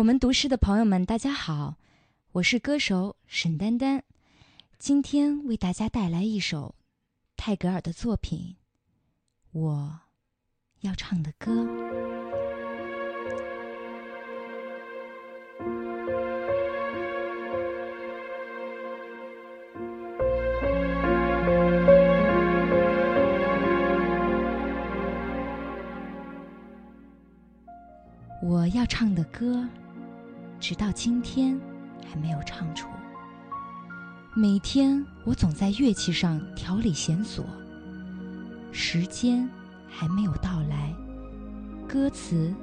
我们读诗的朋友们，大家好，我是歌手沈丹丹，今天为大家带来一首泰戈尔的作品《我要唱的歌》。我要唱的歌，直到今天还没有唱出。每天我总在乐器上调理弦索，时间还没有到来，歌词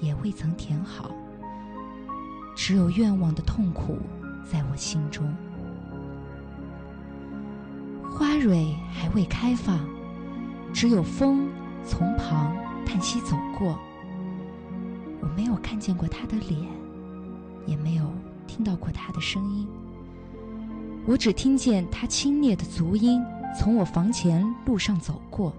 也未曾填好，只有愿望的痛苦在我心中。花蕊还未开放，只有风从旁叹息走过。我没有看见过他的脸，也没有听到过他的声音。我只听见他轻蔑的足音从我房前路上走过。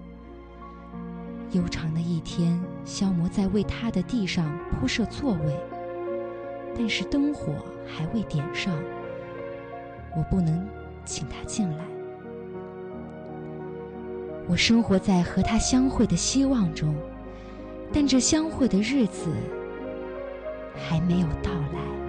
悠长的一天消磨在为他的地上铺设座位，但是灯火还未点上，我不能请他进来。我生活在和他相会的希望中。但这相会的日子还没有到来。